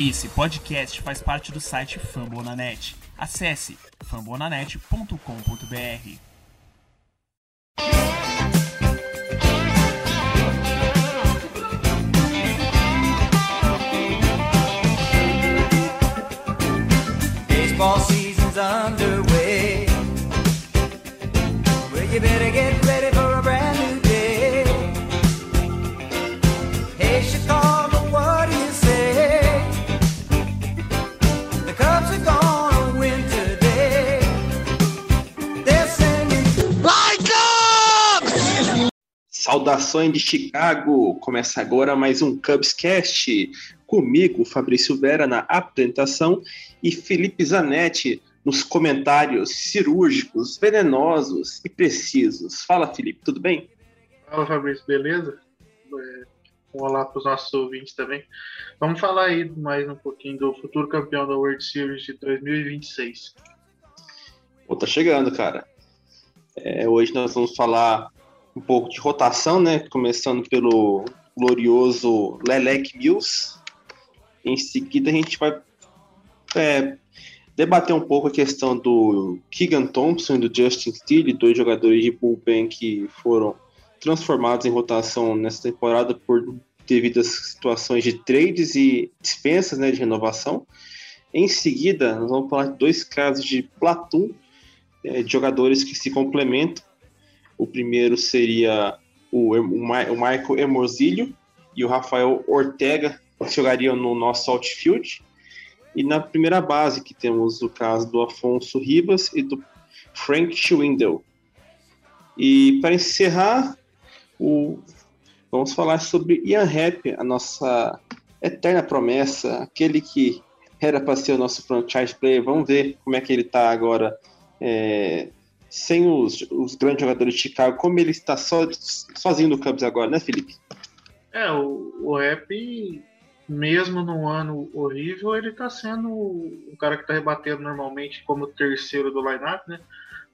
Esse podcast faz parte do site Fambonanet. Acesse fambonanet.com.br. Baseball season's underway. Well, you better get Saudações de Chicago! Começa agora mais um Cubscast. Comigo, Fabrício Vera na apresentação e Felipe Zanetti nos comentários cirúrgicos, venenosos e precisos. Fala, Felipe, tudo bem? Fala Fabrício, beleza? É, Um olá para os nossos ouvintes também. Vamos falar aí mais um pouquinho do futuro campeão da World Series de 2026. Pô, tá chegando, cara. É, hoje nós vamos falar um pouco de rotação, né? Começando pelo glorioso Lelec Mills. Em seguida, a gente vai é, debater um pouco a questão do Keegan Thompson e do Justin Steele, dois jogadores de bullpen que foram transformados em rotação nessa temporada por devido às situações de trades e dispensas né, de renovação. Em seguida, nós vamos falar de dois casos de platoon, é, de jogadores que se complementam. O primeiro seria o, o, o Michael Emorsilho e o Rafael Ortega, que jogariam no nosso outfield. E na primeira base, que temos o caso do Afonso Ribas e do Frank Schwindel. E para encerrar, o- vamos falar sobre Ian Happ, a nossa eterna promessa, aquele que era para ser o nosso franchise player. Vamos ver como é que ele está agora, é, sem os, os grandes jogadores de Chicago, como ele está só, sozinho no Cubs agora, né, Felipe? É, o, o Rap, mesmo num ano horrível, ele tá sendo o cara que tá rebatendo normalmente como terceiro do lineup, né?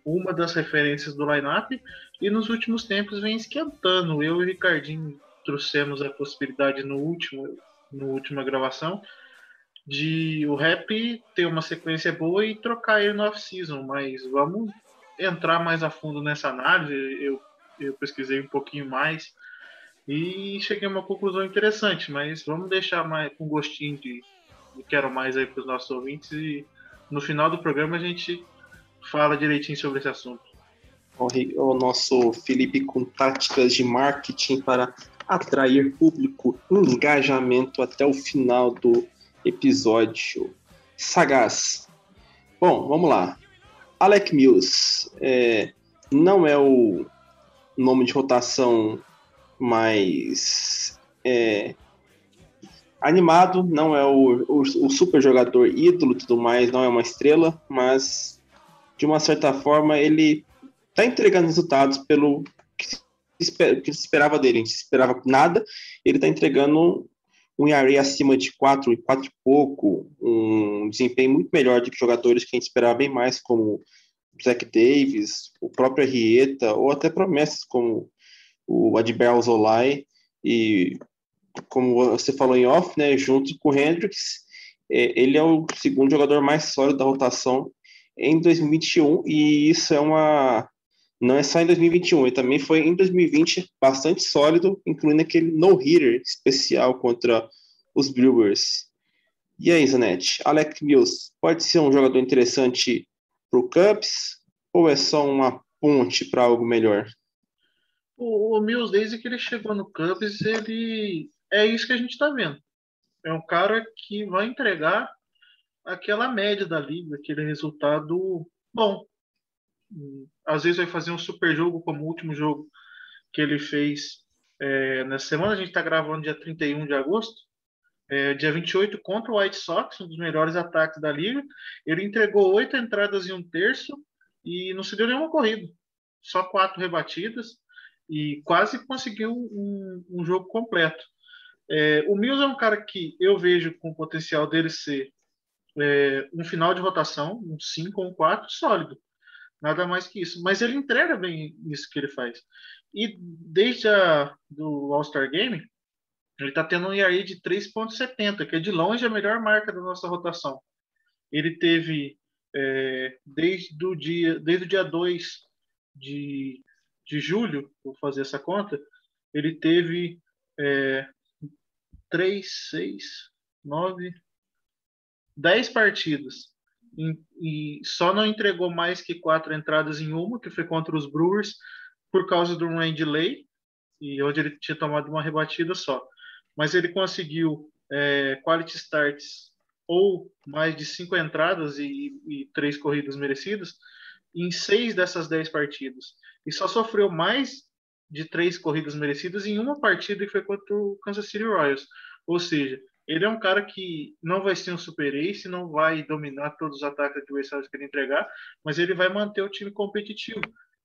Uma das referências do lineup, e nos últimos tempos vem esquentando. Eu e o Ricardinho trouxemos a possibilidade no último, no última gravação de o Rap ter uma sequência boa e trocar ele no off-season, mas vamos entrar mais a fundo nessa análise. Eu, eu pesquisei um pouquinho mais e cheguei a uma conclusão interessante, mas vamos deixar mais com gostinho de, de quero mais aí para os nossos ouvintes e no final do programa a gente fala direitinho sobre esse assunto. O, nosso Felipe com táticas de marketing para atrair público, engajamento até o final do episódio. Sagaz. Bom, vamos lá. Alec Mills é, não é o nome de rotação mais é, animado, não é o, o, o super jogador ídolo tudo mais, não é uma estrela, mas de uma certa forma ele tá entregando resultados pelo que se, que se esperava dele. A gente esperava nada, ele tá entregando um ERA acima de 4 e 4 e pouco, um desempenho muito melhor do que jogadores que a gente esperava bem mais, como Zach Davis, o próprio Arrieta, ou até promessas como o Adbel Zolai, e como você falou em off, né, junto com o Hendricks, é, ele é o segundo jogador mais sólido da rotação em 2021, e isso é uma. Não é só em 2021, ele também foi em 2020 bastante sólido, incluindo aquele no-hitter especial contra os Brewers. E aí, Zanetti, Alec Mills pode ser um jogador interessante para o Cubs ou é só uma ponte para algo melhor? O, o Mills, desde que ele chegou no Cubs, ele é isso que a gente está vendo. É um cara que vai entregar aquela média da liga, aquele resultado bom. Às vezes vai fazer um super jogo, como o último jogo que ele fez é, nessa semana. A gente está gravando dia 31 de agosto. É, dia 28 contra o White Sox, um dos melhores ataques da liga. Ele entregou oito entradas e um terço e não se deu nenhuma corrida. Só quatro rebatidas e quase conseguiu um, um jogo completo. É, o Mills é um cara que eu vejo com o potencial dele ser é, um final de rotação, um 5 ou um 4 sólido. Nada mais que isso. Mas ele entrega bem isso que ele faz. E desde a, do All-Star Game, Ele está tendo um ERA de 3,70, que é de longe a melhor marca da nossa rotação. Ele teve, é, desde, o dia, desde o dia 2 de, de julho, vou fazer essa conta, ele teve é, 3, 6, 9, 10 partidas. E, só não entregou mais que quatro entradas em uma, que foi contra os Brewers, por causa do rain delay, e onde ele tinha tomado uma rebatida só. Mas ele conseguiu é, quality starts ou mais de cinco entradas e, e três corridas merecidas em seis dessas dez partidas. E só sofreu mais de três corridas merecidas em uma partida que foi contra o Kansas City Royals. Ou seja, ele é um cara que não vai ser um super ace, não vai dominar todos os ataques que ele entregar, mas ele vai manter o time competitivo.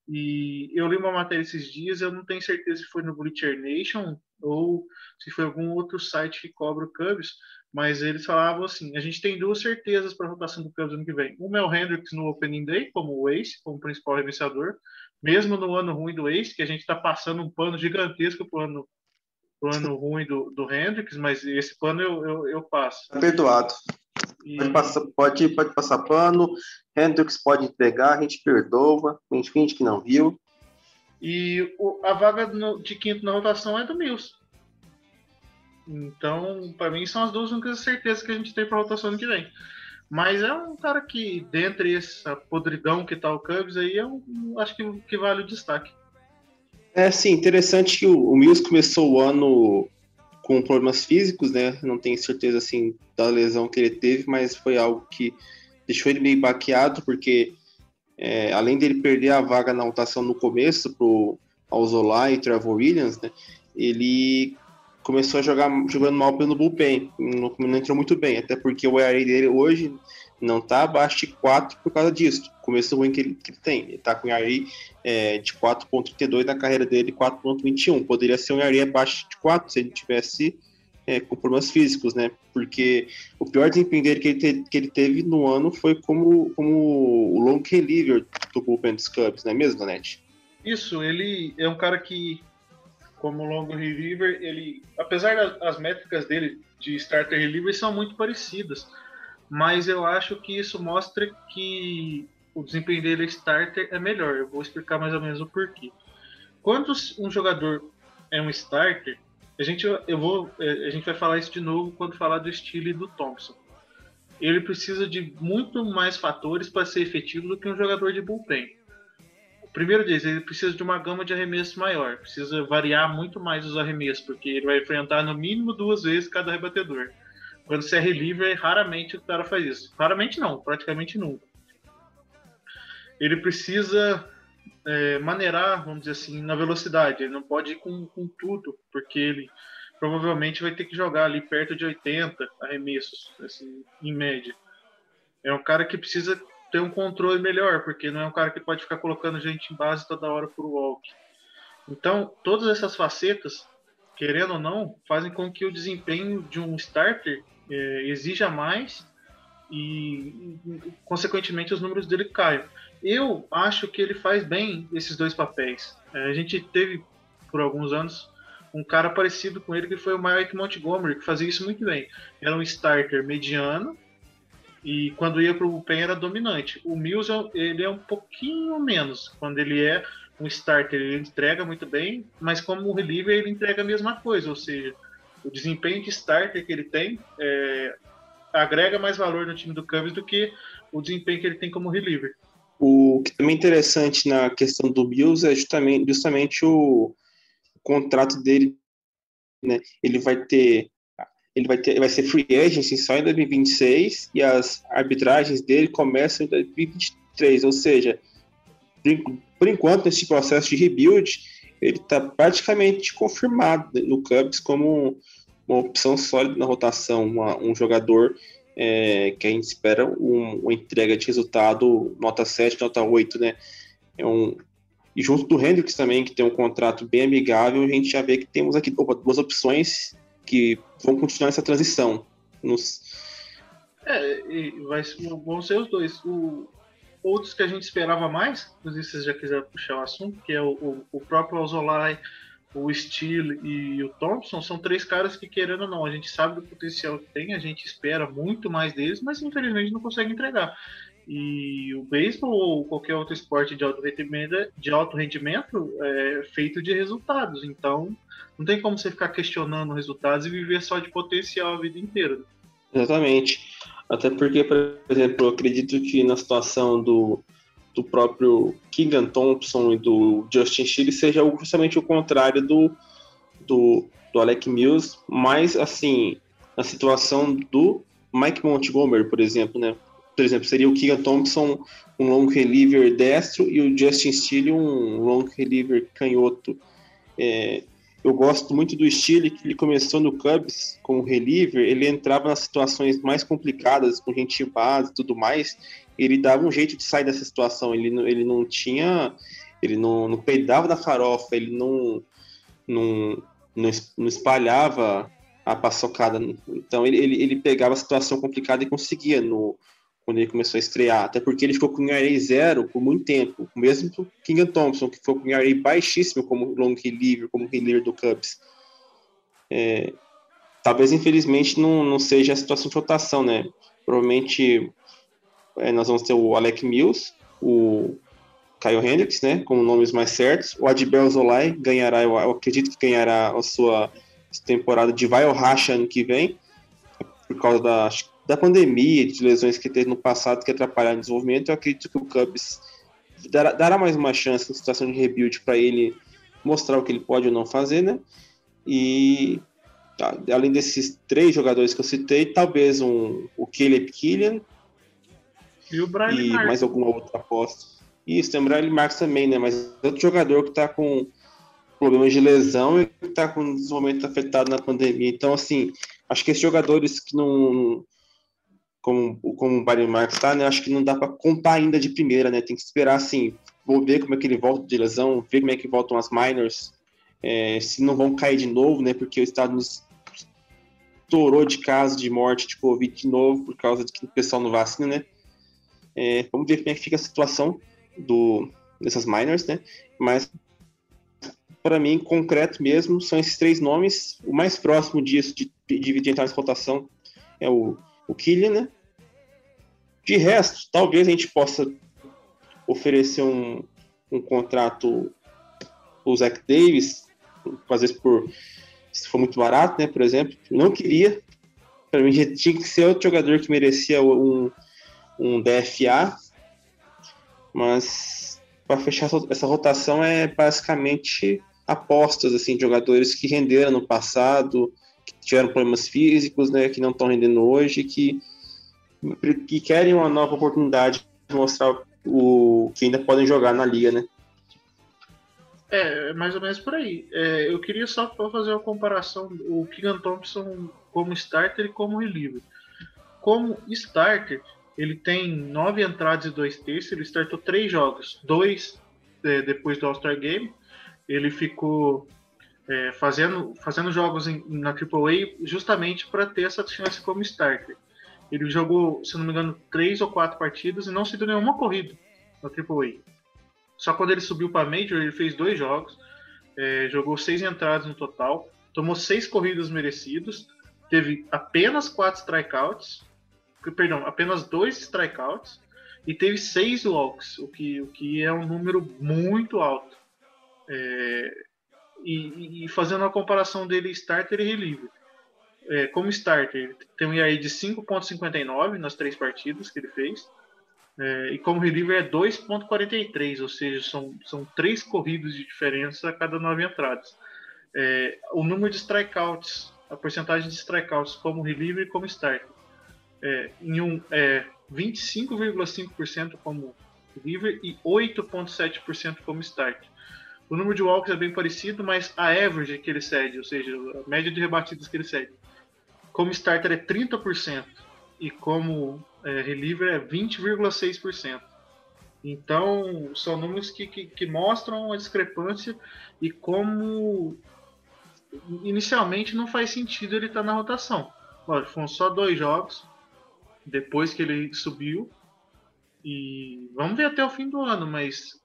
E eu li uma matéria esses dias, eu não tenho certeza se foi no Bleacher Nation ou se foi algum outro site que cobra o Cubs, mas eles falavam assim: a gente tem duas certezas para a rotação do Cubs ano que vem. Uma é o Hendricks no Opening Day, como o Ace, como principal arremessador, mesmo no ano ruim do Ace, que a gente está passando um pano gigantesco para o ano, ano ruim do, do Hendricks, mas esse pano eu, eu, eu passo. Perdoado. E... Pode, passar, pode, pode passar pano, Hendrix pode entregar, a gente perdoa, a gente finge que não viu. E o, a vaga no, de quinto na rotação é do Mills. Então, para mim, são as duas únicas certezas que a gente tem para a rotação ano que vem. Mas é um cara que, dentre essa podridão que tá o Cubs aí, é um, acho que, que vale o destaque. É, sim, interessante que o, o Mills começou o ano com problemas físicos, né? Não tenho certeza assim da lesão que ele teve, mas foi algo que deixou ele meio baqueado, porque é, além dele perder a vaga na rotação no começo pro Alzola e Trevor Williams, né? Ele começou a jogar jogando mal pelo bullpen, não, não entrou muito bem, até porque o ERA dele hoje não está abaixo de 4 por causa disso. Começo ruim que ele, que ele tem. Ele está com ERA é, de 4.32 na carreira dele, 4.21. Poderia ser um ERA abaixo de 4 se ele tivesse é, com problemas físicos, né? Porque o pior desempenho dele que ele, te, que ele teve no ano foi como, como o long reliever do bullpen dos Cubs, não é mesmo, Danete? Isso, ele é um cara que, como long reliever, ele, apesar das métricas dele de starter reliever são muito parecidas, mas eu acho que isso mostra que o desempenho dele starter é melhor. Eu vou explicar mais ou menos o porquê. Quando um jogador é um starter, a gente, eu vou, é, a gente vai falar isso de novo quando falar do estilo do Thompson. Ele precisa de muito mais fatores para ser efetivo do que um jogador de bullpen. O primeiro deles, ele precisa de uma gama de arremessos maior, precisa variar muito mais os arremessos, porque ele vai enfrentar no mínimo duas vezes cada rebatedor. Quando você é reliever, raramente o cara faz isso. Raramente não, praticamente nunca. Ele precisa é, maneirar, vamos dizer assim, na velocidade. Ele não pode ir com, com tudo, porque ele provavelmente vai ter que jogar ali perto de 80 arremessos, assim, em média. É um cara que precisa ter um controle melhor, porque não é um cara que pode ficar colocando gente em base toda hora por walk. Então, todas essas facetas, querendo ou não, fazem com que o desempenho de um starter é, exija mais e, consequentemente, os números dele caiam. Eu acho que ele faz bem esses dois papéis. É, a gente teve, por alguns anos, um cara parecido com ele que foi o Mike Montgomery, que fazia isso muito bem. Era um starter mediano e quando ia para o pen era dominante. O Mills ele é um pouquinho menos. Quando ele é um starter, ele entrega muito bem, mas como reliever ele entrega a mesma coisa, ou seja, o desempenho de starter que ele tem é, agrega mais valor no time do Cubs do que o desempenho que ele tem como reliever. O que também é interessante na questão do Bills é justamente, justamente o, contrato dele, né? Ele vai ter ele vai ter vai ser free agency só em 2026 e as arbitragens dele começam em 2023, ou seja, por enquanto nesse processo de rebuild ele está praticamente confirmado no Cubs como uma opção sólida na rotação, uma, um jogador é, que a gente espera um, uma entrega de resultado nota 7, nota 8, né? É um, e junto do Hendrix também, que tem um contrato bem amigável, a gente já vê que temos aqui opa, duas opções que vão continuar essa transição. Nos... É, vai, vão ser os dois. O, outros que a gente esperava mais, inclusive se você já quiser puxar o assunto, que é o, o, o próprio Alzolay o Steele e o Thompson são três caras que, querendo ou não, a gente sabe do potencial que tem, a gente espera muito mais deles, mas infelizmente não consegue entregar. E o beisebol ou qualquer outro esporte de alto rendimento, de alto rendimento é feito de resultados. Então, não tem como você ficar questionando resultados e viver só de potencial a vida inteira. Exatamente. Até porque, por exemplo, eu acredito que na situação do, do próprio Keegan Thompson e do Justin Chile seja justamente o contrário do, do, do Alec Mills, mas assim, na situação do Mike Montgomery, por exemplo, né? Por exemplo, seria o Keegan Thompson um long reliever destro e o Justin Steele um long reliever canhoto. É, eu gosto muito do estilo que ele começou no Cubs como reliever, ele entrava nas situações mais complicadas, com gente base e tudo mais, ele dava um jeito de sair dessa situação, ele, ele não tinha, ele não, não peidava da farofa, ele não, não, não, não espalhava a paçocada, então ele, ele, ele pegava a situação complicada e conseguia no, quando ele começou a estrear, até porque ele ficou com ERA zero por muito tempo, mesmo o King Thompson, que ficou com ERA baixíssimo como long reliever, como reliever do Cubs. É, talvez, infelizmente, não, não seja a situação de rotação, né? Provavelmente é, nós vamos ter o Alec Mills, o Kyle Hendricks, né, como nomes mais certos. O Adbel Zolai ganhará, eu, acredito que ganhará a sua temporada de Vai Racha ano que vem, por causa da da pandemia, de lesões que teve no passado que atrapalharam o desenvolvimento, eu acredito que o Cubs dará, dará mais uma chance em situação de rebuild para ele mostrar o que ele pode ou não fazer, né? E tá, além desses três jogadores que eu citei, talvez um, o Caleb Killian e, o Brian e mais alguma outra aposta. Isso, tem o Brian Marks também, né? Mas outro jogador que está com problemas de lesão e que está com desenvolvimento afetado na pandemia. Então, assim, acho que esses jogadores que não como, como o Barry Marks tá, né? Acho que não dá para contar ainda de primeira, né? Tem que esperar, assim, vou ver como é que ele volta de lesão, ver como é que voltam as minors, é, se não vão cair de novo, né? Porque o Estados estourou de casos de morte de Covid de novo por causa de que o pessoal não vacina, né? É, vamos ver como é que fica a situação do, dessas minors, né? Mas para mim, concreto mesmo, são esses três nomes. O mais próximo disso, de dividir entrar nessa rotação, é o, o Killian, né? De resto, talvez a gente possa oferecer um, um contrato o Zach Davis, às vezes por se for muito barato, né? Por exemplo, não queria. Para mim, tinha que ser outro jogador que merecia um, um DFA, mas para fechar essa rotação é basicamente apostas assim, de jogadores que renderam no passado, que tiveram problemas físicos, né? Que não estão rendendo hoje, que que querem uma nova oportunidade de mostrar o que ainda podem jogar na liga, né? É, mais ou menos por aí. É, eu queria só fazer uma comparação o Keegan Thompson como starter e como reliever. Como starter, ele tem nove entradas e dois terços, ele startou três jogos, dois é, depois do All-Star Game, ele ficou é, fazendo, fazendo jogos em, na AAA justamente para ter essa chance como starter. Ele jogou, se não me engano, três ou quatro partidas e não se deu nenhuma corrida na AAA. Só quando ele subiu para Major, ele fez dois jogos, é, jogou seis entradas no total, tomou seis corridas merecidas, teve apenas quatro strikeouts, perdão, apenas dois strikeouts e teve seis walks, o que, o que é um número muito alto. É, e, e, fazendo uma comparação dele starter e reliever é, como starter, ele tem um ERA de 5.59 nas três partidas que ele fez. É, e como reliever é 2.43, ou seja, são, são três corridas de diferença a cada nove entradas. É, o número de strikeouts, a porcentagem de strikeouts como reliever e como starter, é, em um, é 25,5% como reliever e 8,7% como starter. O número de walks é bem parecido, mas a average que ele cede, ou seja, a média de rebatidas que ele cede, como starter é 30% e como é, reliever é 20,6%. Então, são números que, que, que, mostram a discrepância e como inicialmente não faz sentido ele estar na rotação. Lógico, foram só dois jogos depois que ele subiu. E vamos ver até o fim do ano, mas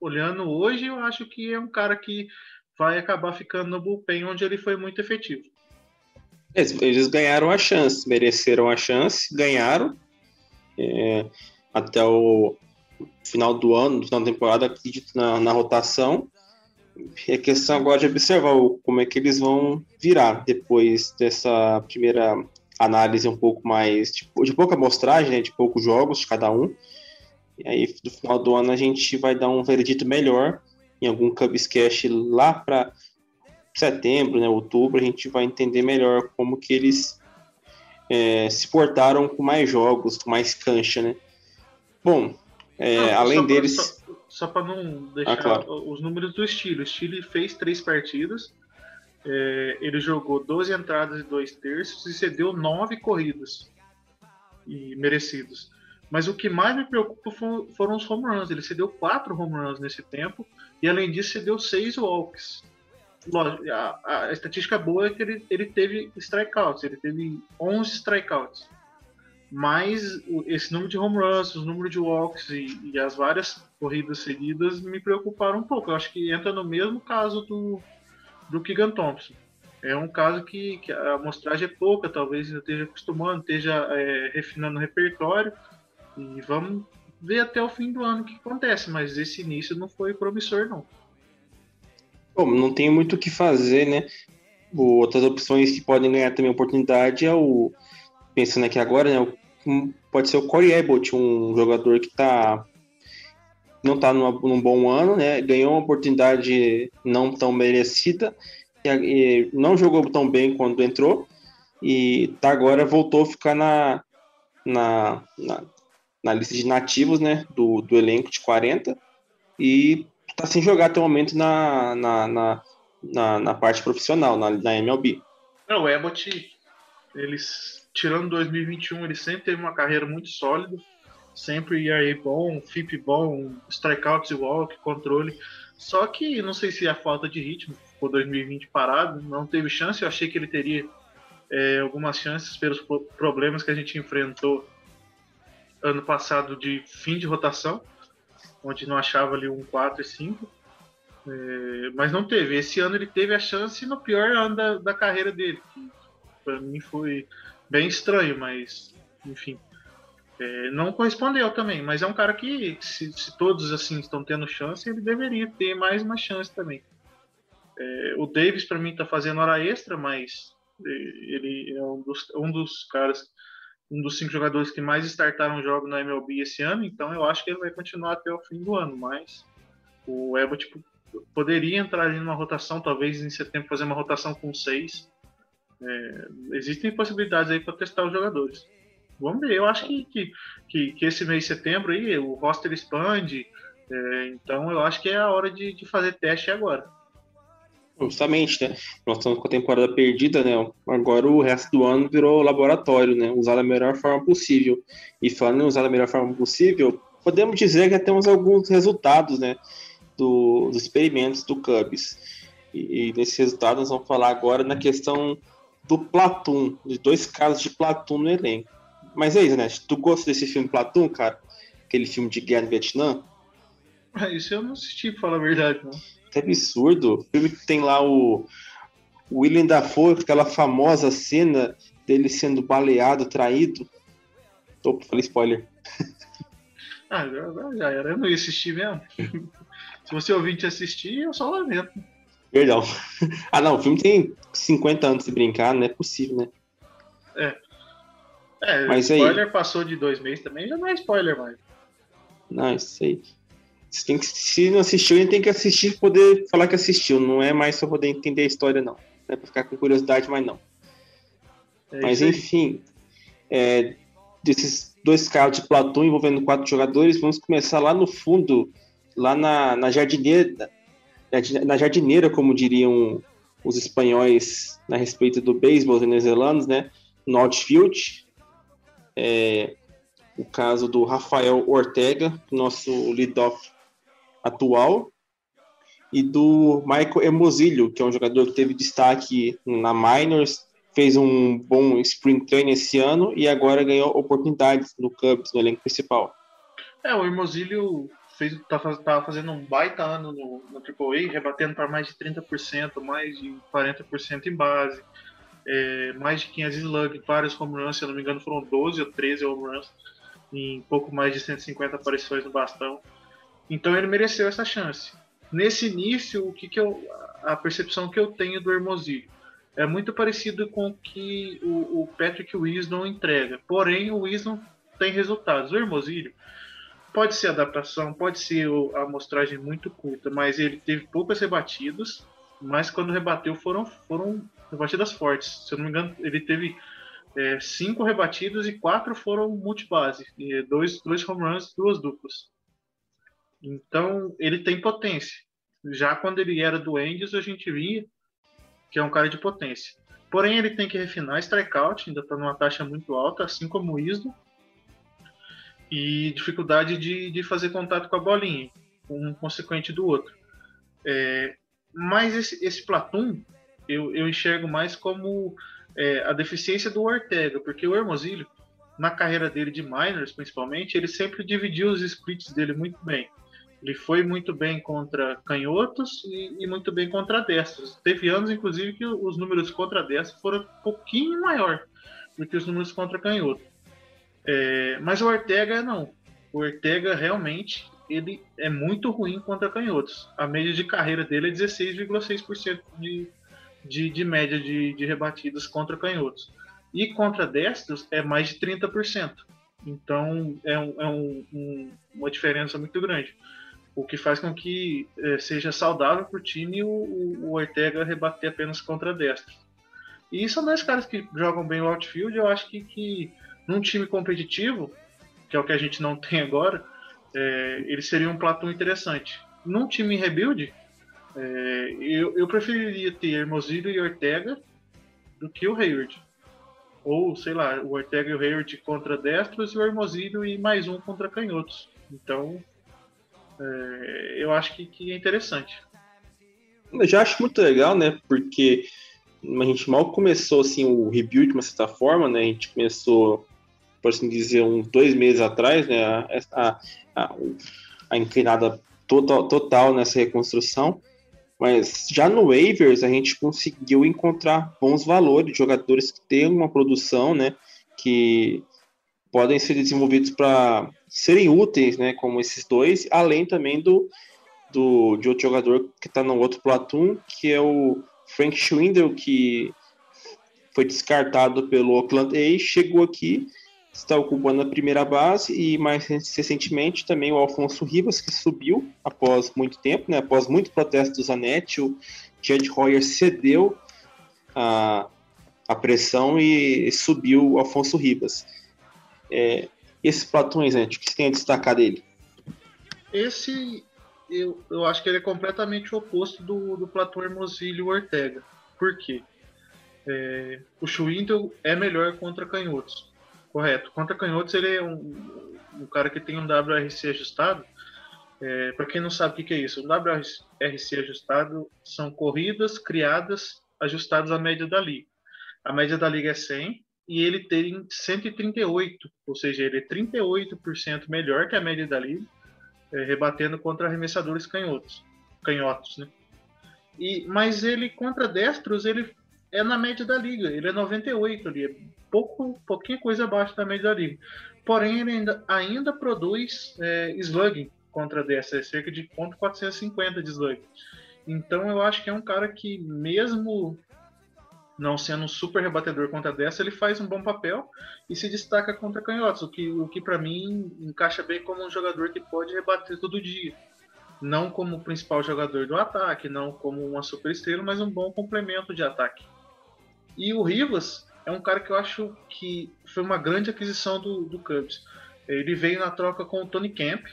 olhando hoje, eu acho que é um cara que vai acabar ficando no bullpen, onde ele foi muito efetivo. Eles, eles ganharam a chance, mereceram a chance, ganharam. É, até o final do ano, no final da temporada, acredito na, na rotação. A questão agora de observar o, como é que eles vão virar depois dessa primeira análise um pouco mais tipo, de pouca amostragem, né, de poucos jogos de cada um. E aí, no final do ano, a gente vai dar um veredito melhor em algum Cubs Cash lá para setembro, né, outubro, a gente vai entender melhor como que eles é, se portaram com mais jogos, com mais cancha, né? Bom, é, não, além só deles... Pra, só, só para não deixar ah, claro. os números do Estilo. O Estilo fez três partidas, é, ele jogou 12 entradas e dois terços e cedeu nove corridas e merecidos. Mas o que mais me preocupa foram os home runs. Ele cedeu quatro home runs nesse tempo e além disso cedeu seis walks. A, a, estatística boa é que ele, ele teve strikeouts, ele teve 11 strikeouts. Mas esse número de home runs, os números de walks e, e as várias corridas seguidas me preocuparam um pouco. Eu acho que entra no mesmo caso do, do Keegan Thompson. É um caso que, que a amostragem é pouca, talvez esteja acostumando, esteja é, refinando o repertório. E vamos ver até o fim do ano o que acontece, mas esse início não foi promissor, não. Bom, não tem muito o que fazer, né? Outras opções que podem ganhar também oportunidade é o. Pensando aqui agora, né? Pode ser o Corey Abbott, um jogador que tá não está num bom ano, né? Ganhou uma oportunidade não tão merecida e, e, não jogou tão bem quando entrou e tá agora voltou a ficar na, na, na, na lista de nativos, né? Do, do elenco de 40 e tá sem jogar até o momento na, na, na, na, na parte profissional, na, na MLB. Não, o Abbott, eles, tirando 2021, ele sempre teve uma carreira muito sólida sempre ERA bom, FIP bom, strikeouts e walk, controle. Só que não sei se é a falta de ritmo, ficou 2020 parado, não teve chance. Eu achei que ele teria é, algumas chances pelos problemas que a gente enfrentou ano passado de fim de rotação, onde não achava ali um 4 e 5. É, mas não teve. Esse ano ele teve a chance no pior ano da, da carreira dele, para mim foi bem estranho, mas enfim. É, não correspondeu também, mas é um cara que, se, se, todos assim estão tendo chance, ele deveria ter mais uma chance também. É, o Davis, para mim, está fazendo hora extra, mas é, ele é um dos, um dos caras, um dos cinco jogadores que mais startaram jogo na MLB esse ano, então eu acho que ele vai continuar até o fim do ano, mas o Abbott tipo, poderia entrar ali numa rotação, talvez em setembro fazer uma rotação com seis. É, existem possibilidades aí para testar os jogadores. Vamos ver, eu acho que, que, que, que esse mês de setembro aí o roster expande, é, então eu acho que é a hora de, de fazer teste agora. Justamente, né? Nós estamos com a temporada perdida, né? Agora o resto do ano virou laboratório, né? Usar da melhor forma possível. E falando em usar da melhor forma possível, podemos dizer que temos alguns resultados, né? Do, dos experimentos do Cubs. E, e nesses resultados nós vamos falar agora na questão do Platum, de dois casos de Platum no elenco. Mas é isso, né? Tu gosta desse filme Platum, cara? Aquele filme de guerra no Vietnã? Ah, isso eu não assisti, pra falar a verdade, não. Que absurdo. O filme que tem lá o, o William Dafoe, aquela famosa cena dele sendo baleado, traído. Opa, falei spoiler. Ah, já, já era. Eu não ia assistir mesmo. Se você ouvinte assistir, eu só lamento. Perdão. Ah, não, o filme tem 50 anos de brincar, não é possível, né? É. É, Mas spoiler aí... passou de dois meses também, já não é spoiler mais. Não, isso aí. Você tem que, se não assistiu, gente tem que assistir poder falar que assistiu. Não é mais só poder entender a história, não. Não é pra ficar com curiosidade, mas não. É mas enfim, é, desses dois carros de Platão envolvendo quatro jogadores, vamos começar lá no fundo, lá na, na jardineira, na jardineira, como diriam os espanhóis a respeito do beisebol venezuelanos, né? No outfield, é, o caso do Rafael Ortega, nosso lead-off atual, e do Michael Emozilho, que é um jogador que teve destaque na Minors, fez um bom spring training esse ano e agora ganhou oportunidades no Cubs, no elenco principal. É, o Emozilho fez, tá, tá fazendo um baita ano no, no AAA, rebatendo para mais de 30%, mais de 40% em base, é, mais de 500 slug, vários home runs, se eu não me engano foram 12 ou 13 home runs, em pouco mais de 150 aparições no bastão. Então ele mereceu essa chance. Nesse início, o que, que eu, a percepção que eu tenho do Hermosillo é muito parecido com o que o, o Patrick Wisdom entrega. Porém, o Wisdom tem resultados. O Hermosillo pode ser adaptação, pode ser a amostragem muito curta, mas ele teve poucas rebatidas, mas quando rebateu foram, foram rebatidas fortes. Se eu não me engano, ele teve é, cinco rebatidas e quatro foram multibase, e dois, dois home runs duas duplas. Então, ele tem potência. Já quando ele era do Angels, a gente via que é um cara de potência. Porém, ele tem que refinar strikeout, ainda está numa taxa muito alta, assim como o Isno, e dificuldade de, de fazer contato com a bolinha, um consequente do outro. É, mas esse, esse Platum, eu, eu enxergo mais como é, a deficiência do Ortega, porque o Hermosillo, na carreira dele de minors, principalmente, ele sempre dividiu os splits dele muito bem. Ele foi muito bem contra canhotos e, e, muito bem contra destros. Teve anos, inclusive, que os números contra destros foram um pouquinho maior do que os números contra canhoto. É, mas o Ortega não. O Ortega realmente ele é muito ruim contra canhotos. A média de carreira dele é 16,6% de, de, de média de, de rebatidas contra canhotos. E contra destros é mais de 30%. Então é, um, é um, um, uma diferença muito grande o que faz com que é, seja saudável para o time o, o, Ortega rebater apenas contra destro. E são dois caras que jogam bem o outfield, eu acho que, que num time competitivo, que é o que a gente não tem agora, é, ele seria um platô interessante. Num time rebuild, é, eu, eu preferiria ter Hermosillo e Ortega do que o Hayward. Ou, sei lá, o Ortega e o Hayward contra destros e o Hermosillo e mais um contra canhotos. Então, é, eu acho que, que é interessante. Eu já acho muito legal, né? Porque a gente mal começou assim o rebuild de uma certa forma, né? A gente começou, por assim dizer, uns dois meses atrás, né? A, a, a inclinada total, total nessa reconstrução. Mas já no waivers a gente conseguiu encontrar bons valores, jogadores que têm uma produção, né? Que podem ser desenvolvidos para serem úteis, né, como esses dois, além também do, do de outro jogador que está no outro platoon, que é o Frank Schwindel, que foi descartado pelo Oakland A, chegou aqui, está ocupando a primeira base e mais recentemente também o Alfonso Rivas, que subiu após muito tempo, né, após muito protesto do Zanetti, o Jed Hoyer cedeu a, a pressão e subiu o Alfonso Rivas. É, esses platões, né? O que você tem a destacar dele? Esse, eu, eu acho que ele é completamente o oposto do, do Platão Hermosillo Ortega. Por quê? É, o Schwindel é melhor contra canhotos. Correto. Contra canhotos, ele é um, um cara que tem um WRC ajustado. É, Para quem não sabe o que, é isso, o WRC ajustado são corridas criadas ajustadas à média da liga. A média da liga é 100 e ele tem 138, ou seja, ele é 38% melhor que a média da liga, é, rebatendo contra arremessadores canhotos, canhotos, né? E, mas ele contra destros ele é na média da liga, ele é 98 ali, é pouco, pouquinha coisa abaixo da média da liga. Porém, ele ainda, ainda produz é, slugging contra destros, é cerca de 450 de slugging. Então eu acho que é um cara que mesmo não sendo um super rebatedor contra dessa, ele faz um bom papel e se destaca contra canhotos, o que, o que para mim encaixa bem como um jogador que pode rebater todo dia. Não como o principal jogador do ataque, não como uma super estrela, mas um bom complemento de ataque. E o Rivas é um cara que eu acho que foi uma grande aquisição do, do Cubs. Ele veio na troca com o Tony Camp,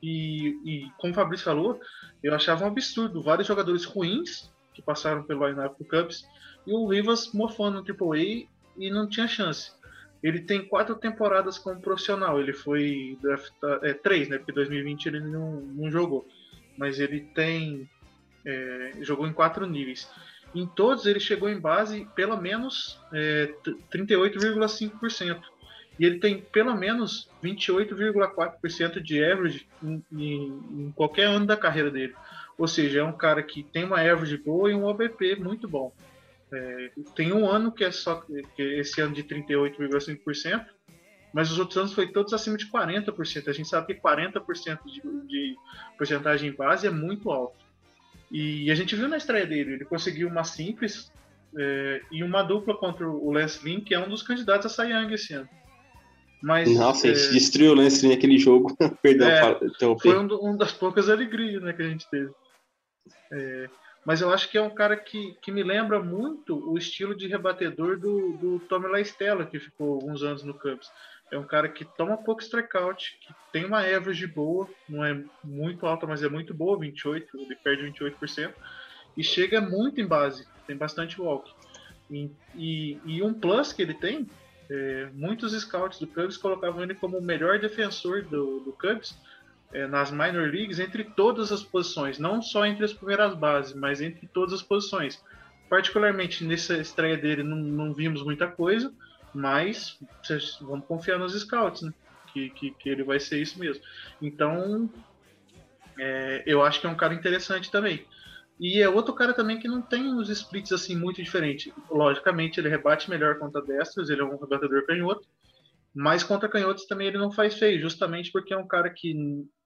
e, e como o Fabrício falou, eu achava um absurdo. Vários jogadores ruins que passaram pelo lineup do Cubs e o Rivas mofou no AAA e não tinha chance. Ele tem quatro temporadas como profissional. Ele foi draftado, é três, né? Porque 2020 ele não, não jogou. Mas ele tem é, jogou em quatro níveis. Em todos ele chegou em base pelo menos é, 38,5%. e ele tem pelo menos 28,4% de average em, em, em, qualquer ano da carreira dele. Ou seja, é um cara que tem uma average boa e um OBP muito bom. É, tem um ano que é só que esse ano de 38,5%, mas os outros anos foi todos acima de 40%. A gente sabe que 40% de, de porcentagem base é muito alto. E a gente viu na estreia dele, ele conseguiu uma simples é, e uma dupla contra o Lance Lynn, que é um dos candidatos a Cy Young esse ano. Mas, Nossa, é, a gente destruiu o Lance Lynn naquele jogo. Perdão, é, Foi um, um, das poucas alegrias né, que a gente teve. É, mas eu acho que é um cara que, que me lembra muito o estilo de rebatedor do, do Tommy Laistella, que ficou alguns anos no Cubs. É um cara que toma pouco strikeout, que tem uma average boa, não é muito alta, mas é muito boa, 28, ele perde 28%, e chega muito em base, tem bastante walk. E, e, e um plus que ele tem, é, muitos scouts do Cubs colocavam ele como o melhor defensor do, do Cubs é, nas minor leagues entre todas as posições, não só entre as primeiras bases, mas entre todas as posições. Particularmente nessa estreia dele não, não vimos muita coisa, mas vamos confiar nos scouts, né? Que, que, que ele vai ser isso mesmo. Então, é, eu acho que é um cara interessante também. E é outro cara também que não tem uns splits assim muito diferentes. Logicamente, ele rebate melhor contra destros, ele é um rebatedor canhoto, mas contra canhotos também ele não faz feio, justamente porque é um cara que,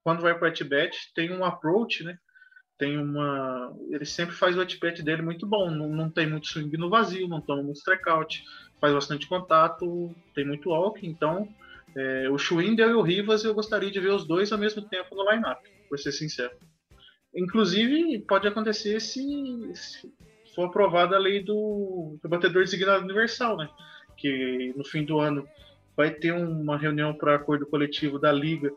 quando vai para o at-bat, tem um approach, né? Tem uma. Ele sempre faz o at-bat dele muito bom, não, não tem muito swing no vazio, não toma muito strikeout faz bastante contato, tem muito walk, então é, o Schwindel e o Rivas eu gostaria de ver os dois ao mesmo tempo no lineup, por ser sincero. Inclusive, pode acontecer se, se for aprovada a lei do, do batedor designado universal, né? Que no fim do ano vai ter uma reunião para acordo coletivo da liga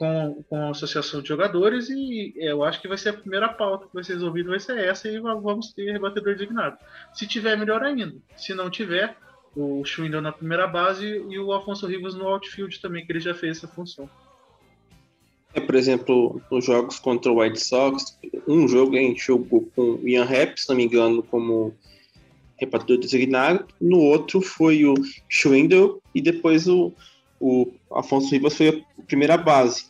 com, com a associação de jogadores e eu acho que vai ser a primeira pauta que vai ser resolvida vai ser essa e vamos ter rebatedor designado. Se tiver, melhor ainda. Se não tiver, o Schwindel na primeira base e o Afonso Rivas no outfield também, que ele já fez essa função. É, por exemplo, nos jogos contra o White Sox, um jogo a gente jogou com o Ian Happ, se não me engano, como repartidor designado, no outro foi o Schwindel e depois o, o Afonso Rivas foi a primeira base.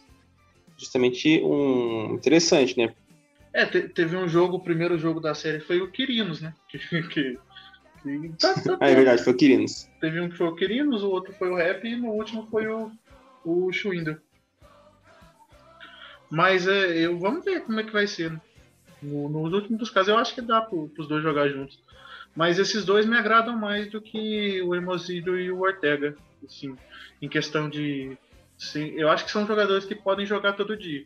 Justamente um interessante, né? É, te, teve um jogo, o primeiro jogo da série foi o Quirinos, né? Que, que Tá, tá, ah, é verdade, foi o Quirinos. Teve um que foi o Quirinos, o outro foi o Rap e no último foi o, o Schwinder. Mas é, eu, vamos ver como é que vai ser. Né? No, nos últimos casos, eu acho que dá para os dois jogar juntos. Mas esses dois me agradam mais do que o Hermosillo e o Ortega. Assim, em questão de. Sim, eu acho que são jogadores que podem jogar todo dia.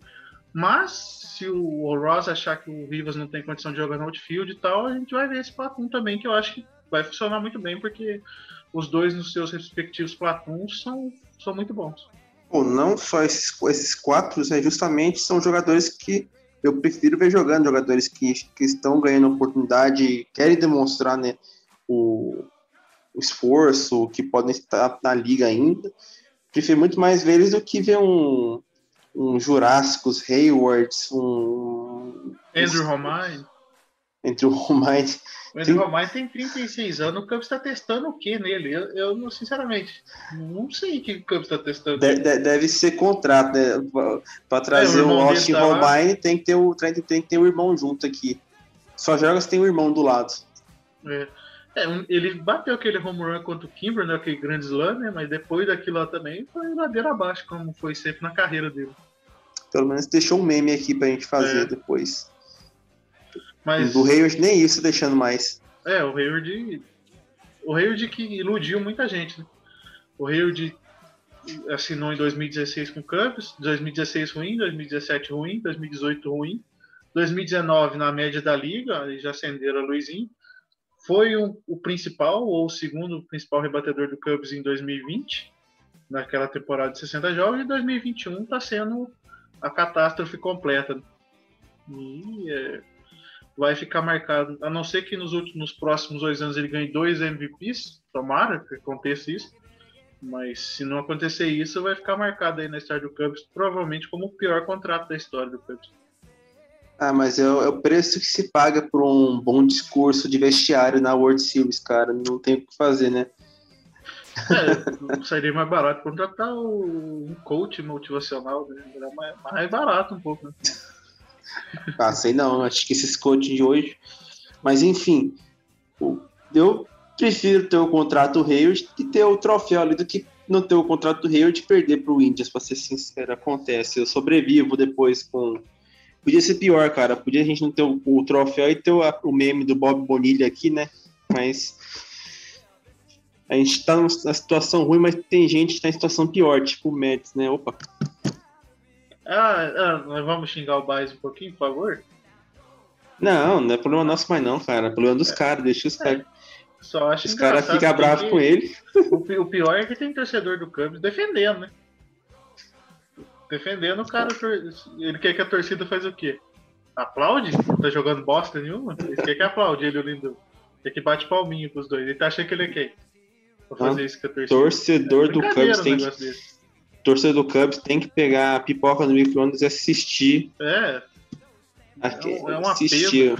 Mas, se o Ross achar que o Rivas não tem condição de jogar no outfield e tal, a gente vai ver esse Platum também, que eu acho que vai funcionar muito bem, porque os dois nos seus respectivos platuns são, são muito bons. Bom, não só esses, esses quatro, né, justamente são jogadores que eu prefiro ver jogando, jogadores que, que estão ganhando oportunidade, querem demonstrar né, o, o esforço, que podem estar na liga ainda. Prefiro muito mais ver eles do que ver um, um Jurássicos, Haywards, um. Andrew Romine. Entre o Romine o Andrew Romine tem 36 anos, o Campos está testando o que nele? Eu, eu, sinceramente, não sei o que o Campos está testando. De, de, deve ser contrato, né? Para trazer é, o, o Austin tá Romine tem que, ter o, tem, tem que ter o irmão junto aqui. Só joga se tem o irmão do lado. É. É, ele bateu aquele home run contra o Kimber, né, aquele grande slam, né, mas depois daquilo lá também foi ladeira abaixo, como foi sempre na carreira dele. Pelo menos deixou um meme aqui pra gente fazer é. depois. Mas... Do Hayward nem isso deixando mais. É, o Hayward. O Hayward que iludiu muita gente, né? O Hayward assinou em 2016 com o Cubs, 2016 ruim, 2017 ruim, 2018 ruim, 2019 na média da liga, e já acenderam a Luizinho. Foi um, o principal ou o segundo principal rebatedor do Cubs em 2020, naquela temporada de 60 jogos, e 2021 está sendo a catástrofe completa. E é, vai ficar marcado, a não ser que nos últimos próximos dois anos ele ganhe dois MVPs, tomara que aconteça isso, mas se não acontecer isso, vai ficar marcado aí na história do Cubs, provavelmente como o pior contrato da história do Cubs. Ah, mas é, é o preço que se paga por um bom discurso de vestiário na World Series, cara. Não tem o que fazer, né? É, seria mais barato contratar o- um coach motivacional, né? Mais, mais barato um pouco. Né? Ah, sei não, acho que esses coaching de hoje. Mas enfim, o- eu prefiro ter o contrato Hayward e ter o troféu ali do que não ter o contrato Hayward e perder pro Indians, pra ser sincero. Acontece, eu sobrevivo depois com. Podia ser pior, cara. Podia a gente não ter o, o troféu e ter o, o meme do Bob Bonilha aqui, né? Mas. A gente tá numa situação ruim, mas tem gente que tá em situação pior, tipo o Mets, né? Opa. Ah, ah, nós vamos xingar o Baez um pouquinho, por favor? Não, não é problema nosso mais não, cara. É problema dos caras, deixa os caras. Só acho Os caras ficam bravos com ele. O, pi- o pior é que tem torcedor do Cubs defendendo, né? Defendendo o cara. Ele quer que a torcida faz o quê? Aplaude? Não tá jogando bosta nenhuma? Ele quer que aplaude ele o Lindor. Quer que bate palminho pros dois. Ele tá achando que ele é quem? Pra fazer isso com a torcida. Torcedor do Brincadeira Cubs tem que, desse. torcedor do Cubs tem que pegar a pipoca no micro-ondas e assistir. É, aqui- É um- é um assistir.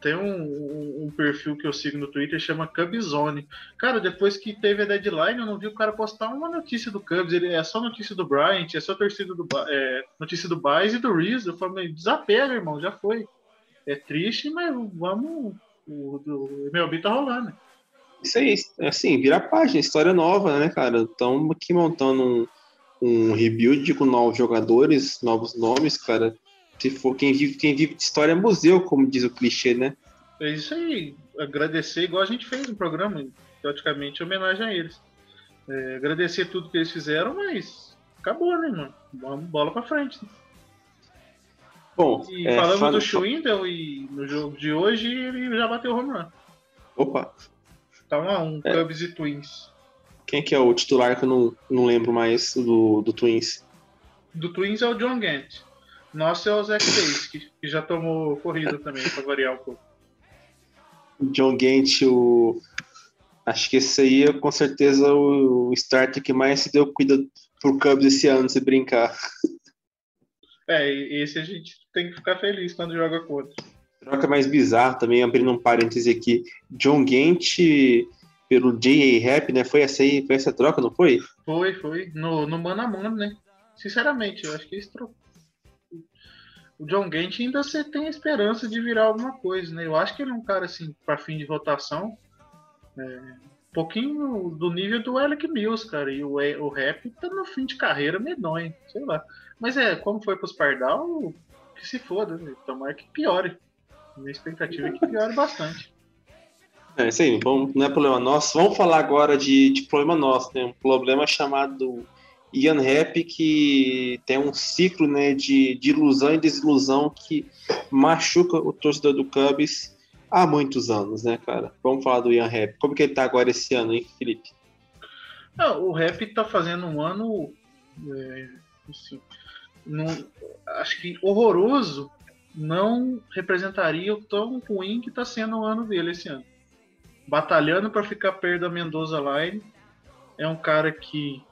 Tem um, um- perfil que eu sigo no Twitter chama Cubzone. Cara, depois que teve a deadline, eu não vi o cara postar uma notícia do Cubs. Ele é só notícia do Bryant, é só torcida do é, notícia do Baez e do Reese. Eu falei, desapega, irmão, já foi. É triste, mas vamos. O, o MLB tá rolando. Isso aí, assim, vira página, história nova, né, cara? Estamos aqui montando um, um rebuild com novos jogadores, novos nomes, cara. Se for quem vive, quem vive de história é museu, como diz o clichê, né? É isso aí. Agradecer, igual a gente fez no programa, praticamente em homenagem a eles. É, agradecer tudo que eles fizeram, mas acabou, né, mano? Vamos bola pra frente. Bom, E é, falamos fala- do Schwindel e no jogo de hoje ele já bateu home run. Opa, Tá um a um, É. Cubs e Twins. quem que é o titular que eu não, não lembro mais do, do Twins? Do Twins é o John Gant. Nosso é o Zach Davis, que, que já tomou corrida também, pra variar um pouco. John Gant, o... acho que esse aí é com certeza o, o starter que mais se deu cuida pro Cubs esse ano, se brincar. É, e esse a gente tem que ficar feliz quando joga contra. Troca mais bizarra também, abrindo um parêntese aqui. John Gant pelo J.A. Rap, né? Foi essa aí, foi essa troca, não foi? Foi, foi. No, no mano a mano, né? Sinceramente, eu acho que isso trocou. O John Gant ainda você tem a esperança de virar alguma coisa, né? Eu acho que ele é um cara, assim, para fim de rotação, é, um pouquinho do nível do Alec Mills, cara. E o, o Rap tá no fim de carreira medonho, sei lá. Mas é, como foi pros Pardal, que se foda, né? Tomara que piore. Minha expectativa é que piore bastante. É isso aí, vamos, não é problema nosso. Vamos falar agora de, de problema nosso, né? Um problema chamado Ian Rap, que tem um ciclo né, de, de ilusão e desilusão que machuca o torcedor do Cubs há muitos anos, né, cara? Vamos falar do Ian Rap. Como que ele tá agora esse ano, hein, Felipe? Não, o Rap tá fazendo um ano. é, assim, não- acho que horroroso não representaria o tão ruim que tá sendo o ano dele esse ano. Batalhando para ficar perto da Mendoza Line. É um cara que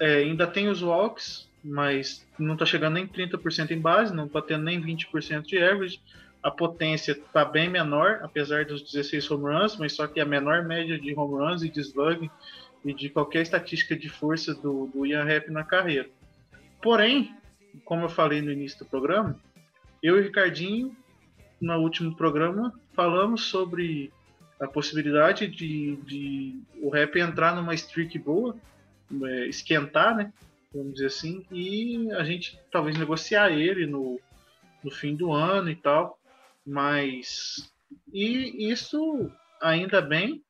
é, ainda tem os walks, mas não tá chegando nem 30% em base, não tá tendo nem 20% de average. A potência tá bem menor, apesar dos 16 home runs, mas só que a menor média de home runs e de slug e de qualquer estatística de força do, do Ian Happ na carreira. Porém, como eu falei no início do programa, eu e o Ricardinho, no último programa, falamos sobre a possibilidade de, de o Rap entrar numa streak boa, é, esquentar, né? Vamos dizer assim, e a gente talvez negociar ele no, no fim do ano e tal. Mas e isso ainda bem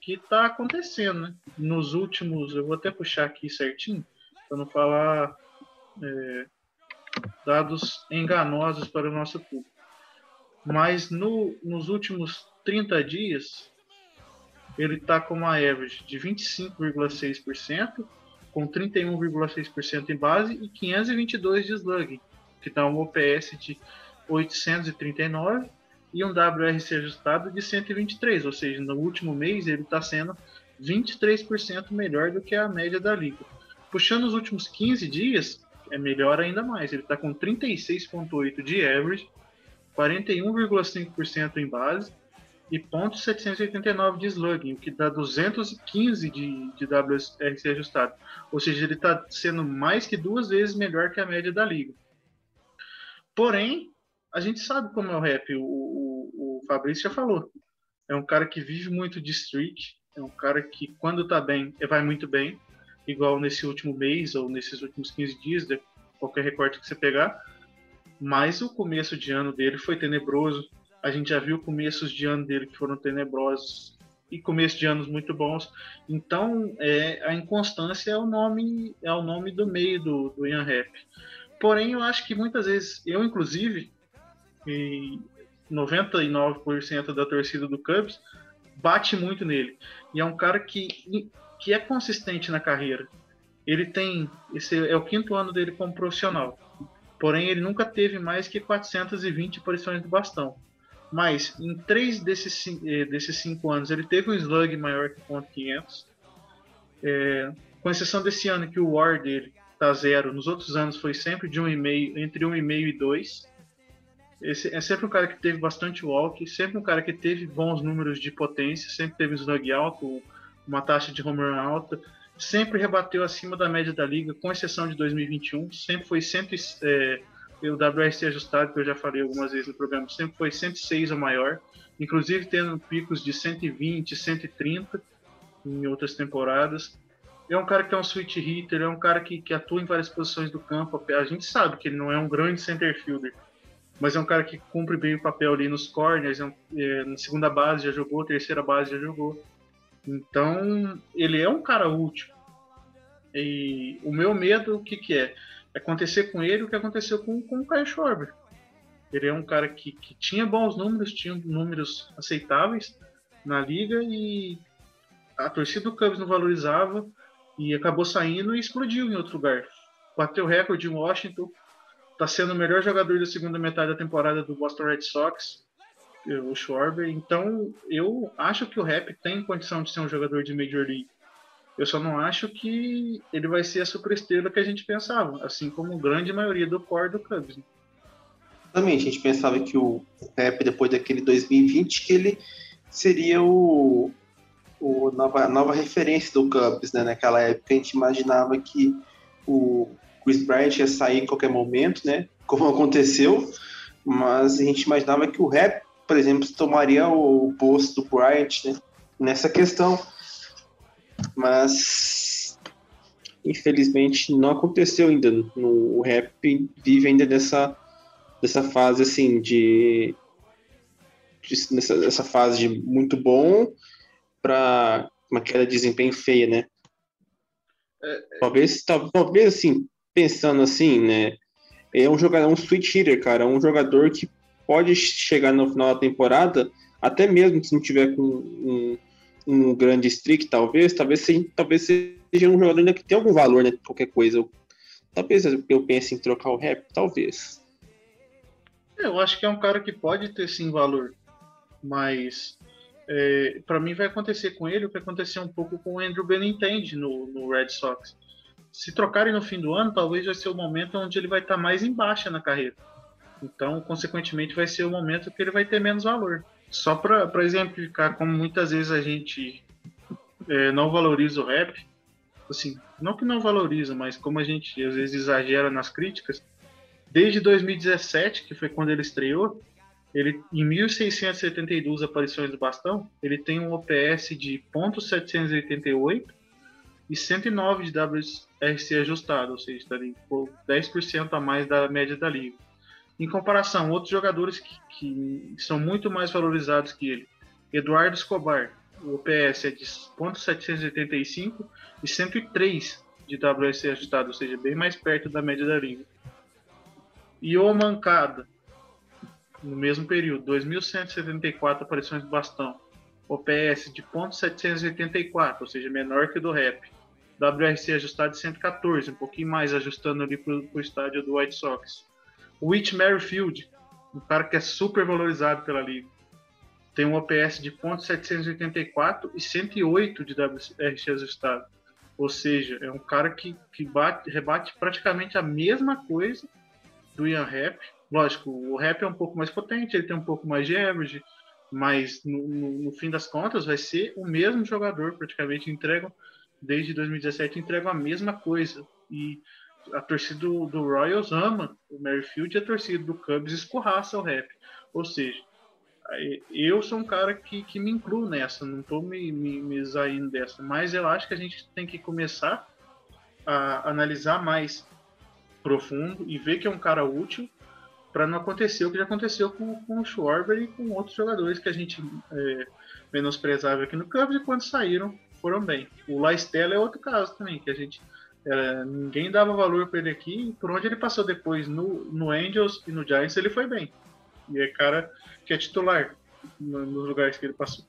que está acontecendo, né? Nos últimos, eu vou até puxar aqui certinho para não falar é, dados enganosos para o nosso público. Mas no, nos últimos 30 dias ele está com uma average de 25,6%, com 31,6% em base e 522 de slug, que dá um OPS de 839 e um WRC ajustado de 123, ou seja, no último mês ele está sendo 23% melhor do que a média da liga. Puxando os últimos 15 dias, é melhor ainda mais, ele está com 36,8 de average, 41,5% em base e ponto 789 de slugging, o que dá 215 de, de WRC ajustado. Ou seja, ele está sendo mais que duas vezes melhor que a média da liga. Porém, a gente sabe como é o rap, o, o, o Fabrício já falou. É um cara que vive muito de streak, é um cara que quando tá bem, vai muito bem, igual nesse último mês ou nesses últimos 15 dias, qualquer recorte que você pegar. Mas o começo de ano dele foi tenebroso, a gente já viu começos de ano dele que foram tenebrosos e começo de anos muito bons. Então, é, a inconstância é o nome é o nome do meio do, do Ian Rap. Porém, eu acho que muitas vezes, eu inclusive, e 99% da torcida do Cubs bate muito nele. E é um cara que, que é consistente na carreira. Ele tem, esse é o quinto ano dele como profissional. Porém, ele nunca teve mais que 420 aparições do bastão. Mas em três desses, eh, desses cinco anos ele teve um slug maior que ponto .500. É, com exceção desse ano que o WAR dele tá zero. Nos outros anos foi sempre de um e meio, entre um e meio e dois. Esse é sempre um cara que teve bastante walk, sempre um cara que teve bons números de potência, sempre teve um slug alto, uma taxa de home run alta, sempre rebateu acima da média da liga, com exceção de 2021, sempre foi 100, é, o WRC ajustado, que eu já falei algumas vezes no programa, sempre foi 106 ou maior, inclusive tendo picos de 120, 130 em outras temporadas. É um cara que é um switch hitter, é um cara que, que atua em várias posições do campo. A gente sabe que ele não é um grande center fielder, mas é um cara que cumpre bem o papel ali nos corners, é um, é, na segunda base já jogou, terceira base já jogou. Então, ele é um cara útil. E o meu medo, o que, que é? Acontecer com ele o que aconteceu com, com o Kyle Schwarber. Ele é um cara que, que tinha bons números, tinha números aceitáveis na liga e a torcida do Cubs não valorizava e acabou saindo e explodiu em outro lugar. Bateu recorde em Washington, está sendo o melhor jogador da segunda metade da temporada do Boston Red Sox, o Schwarber. Então, eu acho que o Rap tem condição de ser um jogador de Major League. Eu só não acho que ele vai ser a superestrela que a gente pensava, assim como a grande maioria do core do Cubs. Né? Exatamente, a gente pensava que o Pepe, depois daquele 2020, que ele seria o, o nova, nova referência do Cubs, né? Naquela época a gente imaginava que o Chris Bryant ia sair em qualquer momento, né? Como aconteceu, mas a gente imaginava que o Rap, por exemplo, tomaria o posto do Bryant né? nessa questão mas infelizmente não aconteceu ainda. No, o rap vive ainda dessa, dessa fase assim de, de nessa, nessa fase de muito bom para uma queda de desempenho feia, né? É, talvez, talvez assim, pensando assim, né? É um jogador, um switch hitter, cara, um jogador que pode chegar no final da temporada, até mesmo se não tiver com um, um grande streak, talvez, talvez seja, talvez seja um jogador ainda que tem algum valor, né? Qualquer coisa. Talvez eu pense em trocar o rap, talvez. É, eu acho que é um cara que pode ter sim valor, mas é, para mim vai acontecer com ele o que aconteceu um pouco com o Andrew Benintendi no, no Red Sox. Se trocarem no fim do ano, talvez vai ser o momento onde ele vai estar tá mais em baixa na carreira. Então, consequentemente, vai ser o momento que ele vai ter menos valor. Só para exemplificar como muitas vezes a gente é, não valoriza o rap, assim, não que não valoriza, mas como a gente às vezes exagera nas críticas, desde 2017, que foi quando ele estreou, ele em 1672 aparições do bastão, ele tem um OPS de .788 e 109 de WRC ajustado, ou seja, está ali, 10% a mais da média da liga. Em comparação, outros jogadores que, que são muito mais valorizados que ele. Eduardo Escobar, o OPS é de .785 e 103 de WS ajustado, ou seja, bem mais perto da média da liga. E o Mancada, no mesmo período, 2.174 aparições do bastão, OPS de .784, ou seja, menor que o do Rap. WRC ajustado de 114, um pouquinho mais ajustando ali para o estádio do White Sox. O Whit Merrifield, um cara que é super valorizado pela liga. Tem um OPS de .784 e 108 de WRX ajustado. Ou seja, é um cara que, que bate, rebate praticamente a mesma coisa do Ian Rap. Lógico, o Rap é um pouco mais potente, ele tem um pouco mais de average, mas no, no, no, fim das contas vai ser o mesmo jogador, praticamente entregam desde 2017 entregam a mesma coisa e a torcida do, do Royals ama o Merrifield e a torcida do Cubs escorraça o rap. Ou seja, eu sou um cara que, que me incluo nessa, não estou me, me, me saindo dessa, mas eu acho que a gente tem que começar a analisar mais profundo e ver que é um cara útil para não acontecer o que já aconteceu com, com o Schwarber e com outros jogadores que a gente é, menosprezava aqui no Cubs e quando saíram foram bem. O Laistella é outro caso também, que a gente é, ninguém dava valor para ele aqui. Por onde ele passou depois no, no Angels e no Giants, ele foi bem. E é cara que é titular nos lugares que ele passou.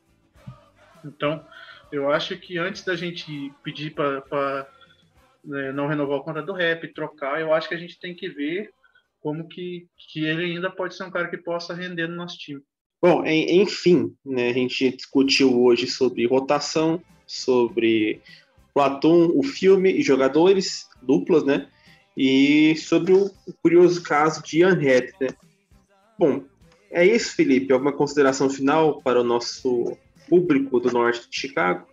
Então, eu acho que antes da gente pedir para né, não renovar o contrato do rap, trocar, eu acho que a gente tem que ver como que, que ele ainda pode ser um cara que possa render no nosso time. Bom, enfim, né, a gente discutiu hoje sobre rotação, sobre Platon, o filme e jogadores, duplas, né? E sobre o curioso caso de Ian Head, né? Bom, é isso, Felipe. Alguma consideração final para o nosso público do norte de Chicago?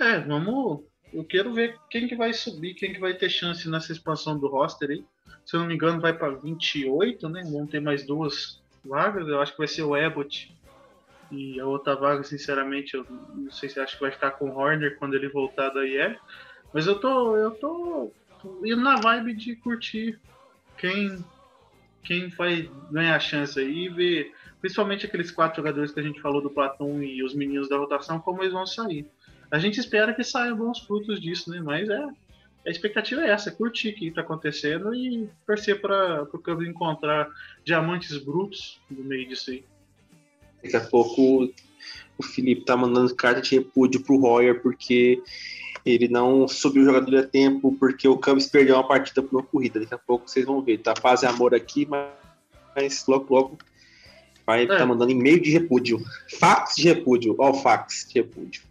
É, vamos. Eu quero ver quem que vai subir, quem que vai ter chance nessa expansão do roster aí. Se eu não me engano, vai para 28, né? Vão ter mais duas vagas. Eu acho que vai ser o Abbott e a outra vaga, sinceramente, eu não sei se acho que vai ficar com o Horner quando ele voltar da IE. Mas eu tô, eu tô indo na vibe de curtir quem, quem vai ganhar a chance aí e ver, principalmente aqueles quatro jogadores que a gente falou do Platão e os meninos da rotação, como eles vão sair. A gente espera que saiam bons frutos disso, né? Mas é, a expectativa é essa, curtir o que está acontecendo e torcer para o Cubs encontrar diamantes brutos no meio disso aí. Daqui a pouco o Felipe tá mandando carta de repúdio pro Royer porque ele não subiu o jogador a tempo, porque o Cubs perdeu uma partida por uma corrida. Daqui a pouco vocês vão ver. Tá paz e amor aqui, mas logo, logo vai é. tá mandando e-mail de repúdio. Fax de repúdio. Ó, o fax de repúdio.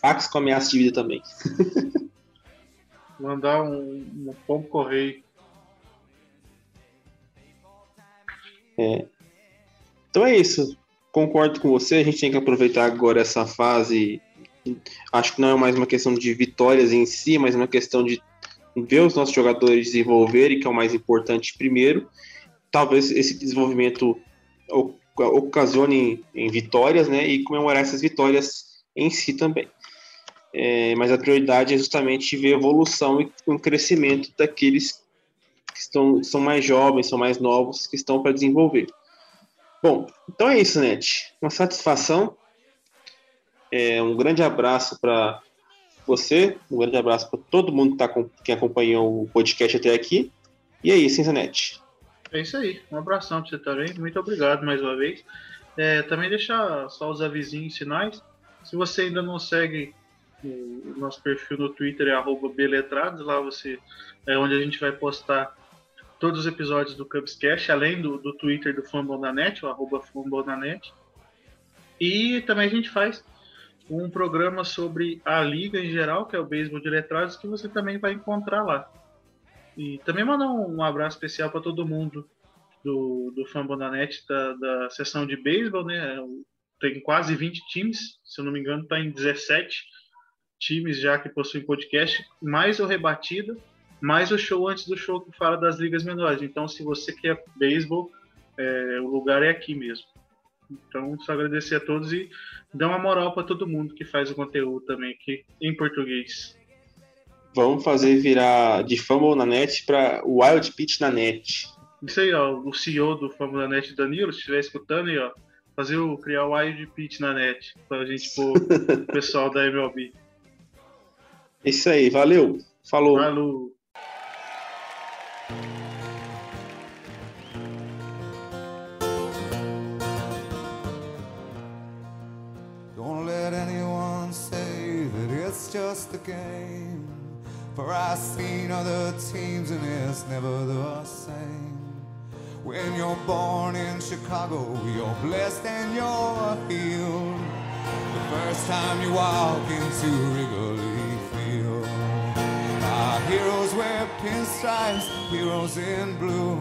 Fax com ameaça de vida também. Mandar um, um pombo correio. É. Então é isso. Concordo com você. A gente tem que aproveitar agora essa fase. Acho que não é mais uma questão de vitórias em si, mas uma questão de ver os nossos jogadores desenvolverem, que é o mais importante primeiro. Talvez esse desenvolvimento ocasione em vitórias, né? E comemorar essas vitórias em si também. É, mas a prioridade é justamente ver evolução e o crescimento daqueles que estão, são mais jovens, são mais novos, que estão para desenvolver. Bom, então é isso, Net. Uma satisfação. É, um grande abraço para você, um grande abraço para todo mundo que, tá, que acompanhou o podcast até aqui. E é isso, Net? É isso aí. Um abração para você também. Muito obrigado mais uma vez. É, também deixar só os avisinhos sinais. Se você ainda não segue o nosso perfil no Twitter é beletrados, lá você é onde a gente vai postar todos os episódios do Cubscast, além do, do Twitter do Fambonanet, o arroba Fambonanet. E também a gente faz um programa sobre a liga em geral, que é o Beisebol de Letrados, que você também vai encontrar lá. E também mandar um, abraço especial para todo mundo do, do Fambonanet, da, da sessão de beisebol, né? Tem quase 20 times, se eu não me engano, está em 17 times já que possuem podcast, mais o Rebatida mais o show antes do show que fala das ligas menores. Então, se você quer beisebol, é, o lugar é aqui mesmo. Então, só agradecer a todos e dar uma moral para todo mundo que faz o conteúdo também aqui em português. Vamos fazer virar de Fumble na net para Wild Pitch na net. Isso aí, ó, o CEO do Fumble na net, Danilo, se estiver escutando aí, ó, fazer o criar o Wild Pitch na net para a gente pôr o pessoal da MLB. Isso aí, valeu. Falou. Falou. Just a game. For I've seen other teams and it's never the same. When you're born in Chicago, you're blessed and you're healed. The first time you walk into Wrigley heroes wear pinstripes, heroes in blue.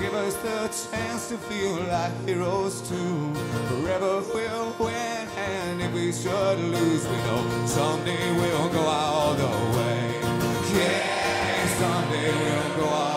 give us the chance to feel like heroes too. Forever we'll win, and if we should lose, we know someday we'll go all the way. Yeah, someday we'll